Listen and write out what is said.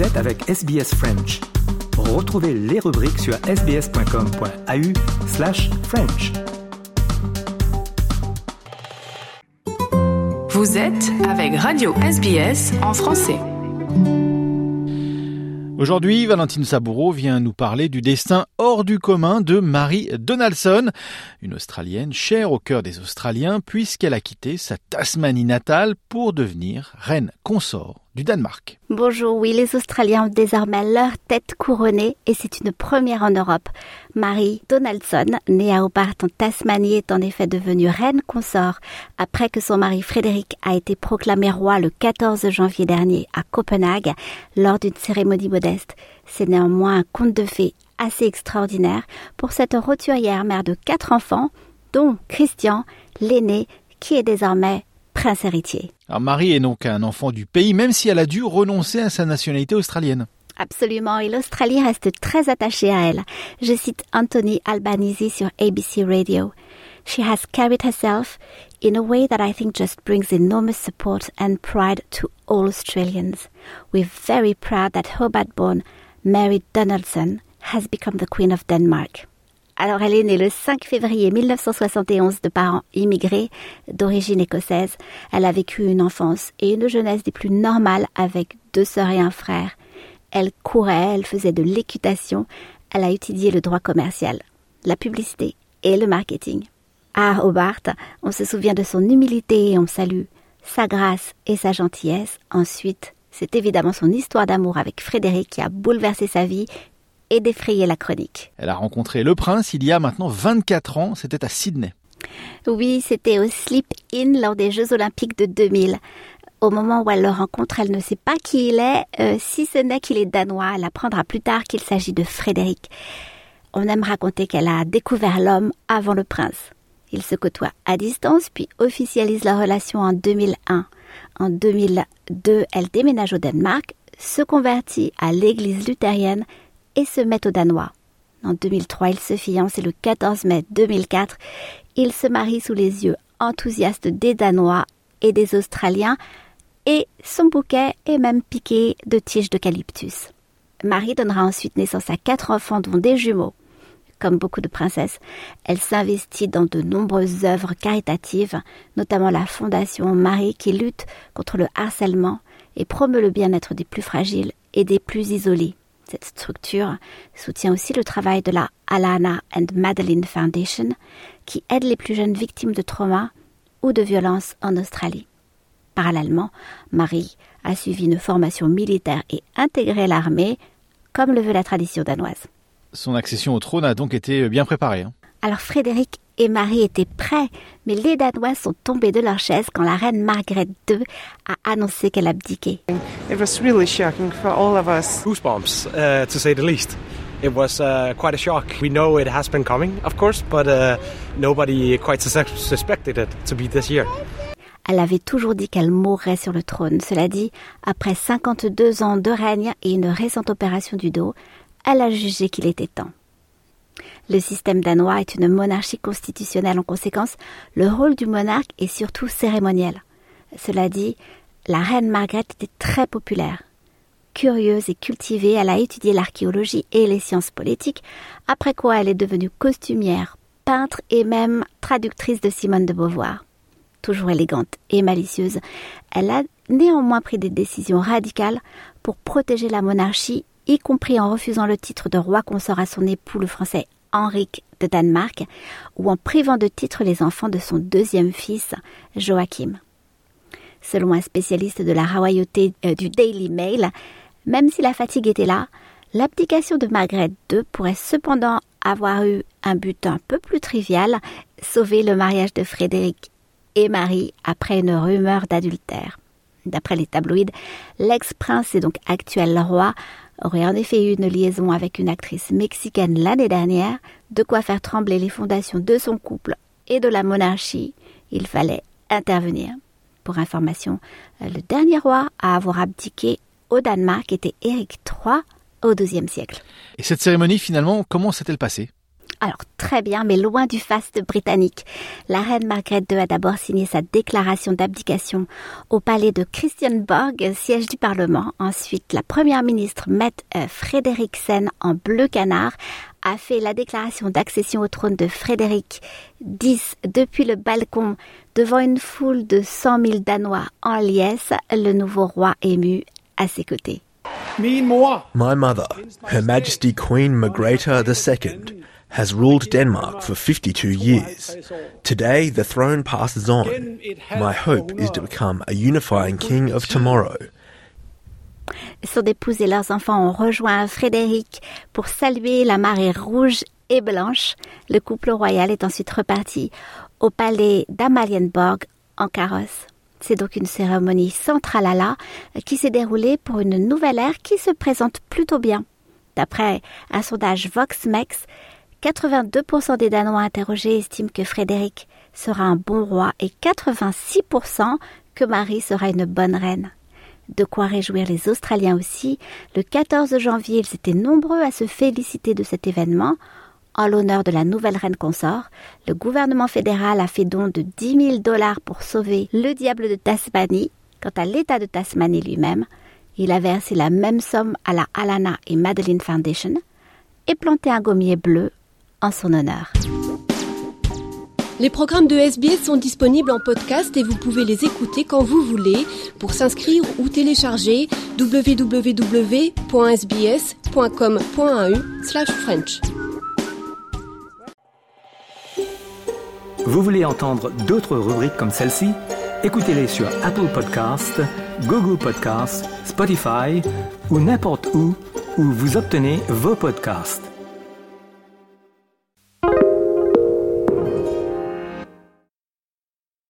Vous êtes avec SBS French. Retrouvez les rubriques sur sbs.com.au slash French. Vous êtes avec Radio SBS en français. Aujourd'hui, Valentine Saboureau vient nous parler du destin hors du commun de Marie Donaldson, une Australienne chère au cœur des Australiens puisqu'elle a quitté sa Tasmanie natale pour devenir reine consort du. Bonjour, oui, les Australiens ont désormais leur tête couronnée et c'est une première en Europe. Marie Donaldson, née à Hobart en Tasmanie, est en effet devenue reine consort après que son mari Frédéric a été proclamé roi le 14 janvier dernier à Copenhague lors d'une cérémonie modeste. C'est néanmoins un conte de fées assez extraordinaire pour cette roturière mère de quatre enfants, dont Christian, l'aîné, qui est désormais prince héritier. Alors Marie est donc un enfant du pays, même si elle a dû renoncer à sa nationalité australienne. Absolument, et l'Australie reste très attachée à elle. Je cite Anthony Albanese sur ABC Radio. She has carried herself in a way that I think just brings enormous support and pride to all Australians. We're very proud that Hobart-born Mary Donaldson has become the Queen of Denmark. Alors elle est née le 5 février 1971 de parents immigrés d'origine écossaise. Elle a vécu une enfance et une jeunesse des plus normales avec deux sœurs et un frère. Elle courait, elle faisait de l'équitation, elle a étudié le droit commercial, la publicité et le marketing. À Hobart, on se souvient de son humilité et on salue sa grâce et sa gentillesse. Ensuite, c'est évidemment son histoire d'amour avec Frédéric qui a bouleversé sa vie et d'effrayer la chronique. Elle a rencontré le prince il y a maintenant 24 ans, c'était à Sydney. Oui, c'était au Sleep Inn lors des Jeux Olympiques de 2000. Au moment où elle le rencontre, elle ne sait pas qui il est, euh, si ce n'est qu'il est danois. Elle apprendra plus tard qu'il s'agit de Frédéric. On aime raconter qu'elle a découvert l'homme avant le prince. Ils se côtoient à distance, puis officialisent leur relation en 2001. En 2002, elle déménage au Danemark, se convertit à l'église luthérienne se met au danois. En 2003, ils se fiancent et le 14 mai 2004, ils se marient sous les yeux enthousiastes des Danois et des Australiens et son bouquet est même piqué de tiges d'eucalyptus. Marie donnera ensuite naissance à quatre enfants dont des jumeaux. Comme beaucoup de princesses, elle s'investit dans de nombreuses œuvres caritatives, notamment la Fondation Marie qui lutte contre le harcèlement et promeut le bien-être des plus fragiles et des plus isolés. Cette structure soutient aussi le travail de la Alana and Madeline Foundation, qui aide les plus jeunes victimes de trauma ou de violences en Australie. Parallèlement, Marie a suivi une formation militaire et intégré l'armée, comme le veut la tradition danoise. Son accession au trône a donc été bien préparée. Hein. Alors Frédéric et Marie étaient prêts, mais les Danois sont tombés de leur chaise quand la reine Margaret II a annoncé qu'elle abdiquait. It was really shocking for all of us. Goosebumps, uh, to say the least. It was uh, quite a shock. We know it has been coming, of course, but uh, nobody quite suspected it to be this year. Elle avait toujours dit qu'elle mourrait sur le trône. Cela dit, après 52 ans de règne et une récente opération du dos, elle a jugé qu'il était temps. Le système danois est une monarchie constitutionnelle en conséquence, le rôle du monarque est surtout cérémoniel. Cela dit, la reine Margaret était très populaire. Curieuse et cultivée, elle a étudié l'archéologie et les sciences politiques, après quoi elle est devenue costumière, peintre et même traductrice de Simone de Beauvoir. Toujours élégante et malicieuse, elle a néanmoins pris des décisions radicales pour protéger la monarchie, y compris en refusant le titre de roi consort à son époux le français Henrik de Danemark, ou en privant de titre les enfants de son deuxième fils, Joachim. Selon un spécialiste de la royauté euh, du Daily Mail, même si la fatigue était là, l'abdication de Margaret II pourrait cependant avoir eu un but un peu plus trivial, sauver le mariage de Frédéric et Marie après une rumeur d'adultère. D'après les tabloïds, l'ex-prince et donc actuel roi aurait en effet eu une liaison avec une actrice mexicaine l'année dernière, de quoi faire trembler les fondations de son couple et de la monarchie. Il fallait intervenir. Pour information, le dernier roi à avoir abdiqué au Danemark était Éric III au XIIe siècle. Et cette cérémonie, finalement, comment s'est-elle passée? Alors très bien, mais loin du faste britannique. La reine Margaret II a d'abord signé sa déclaration d'abdication au palais de Christiansborg, siège du Parlement. Ensuite, la première ministre Mette Frederiksen en bleu canard a fait la déclaration d'accession au trône de Frédéric X depuis le balcon devant une foule de 100 000 Danois en liesse, le nouveau roi ému à ses côtés. My mother, Her Majesty Queen Margrethe II, has ruled Denmark for 52 years. Today, the throne passes on. My hope is to become a unifying king of tomorrow. Son épouse et leurs enfants ont rejoint Frédéric pour saluer la marée rouge et blanche. Le couple royal est ensuite reparti au palais d'Amalienborg en carrosse. C'est donc une cérémonie centrale à la qui s'est déroulée pour une nouvelle ère qui se présente plutôt bien. D'après un sondage VoxMex, 82% des Danois interrogés estiment que Frédéric sera un bon roi et 86% que Marie sera une bonne reine. De quoi réjouir les Australiens aussi. Le 14 janvier, ils étaient nombreux à se féliciter de cet événement. En l'honneur de la nouvelle reine consort, le gouvernement fédéral a fait don de 10 000 dollars pour sauver le diable de Tasmanie. Quant à l'État de Tasmanie lui-même, il a versé la même somme à la Alana et Madeline Foundation et planté un gommier bleu en son honneur. Les programmes de SBS sont disponibles en podcast et vous pouvez les écouter quand vous voulez. Pour s'inscrire ou télécharger, www.sbs.com.au/french. Vous voulez entendre d'autres rubriques comme celle-ci? Écoutez-les sur Apple Podcasts, Google Podcasts, Spotify ou n'importe où où vous obtenez vos podcasts.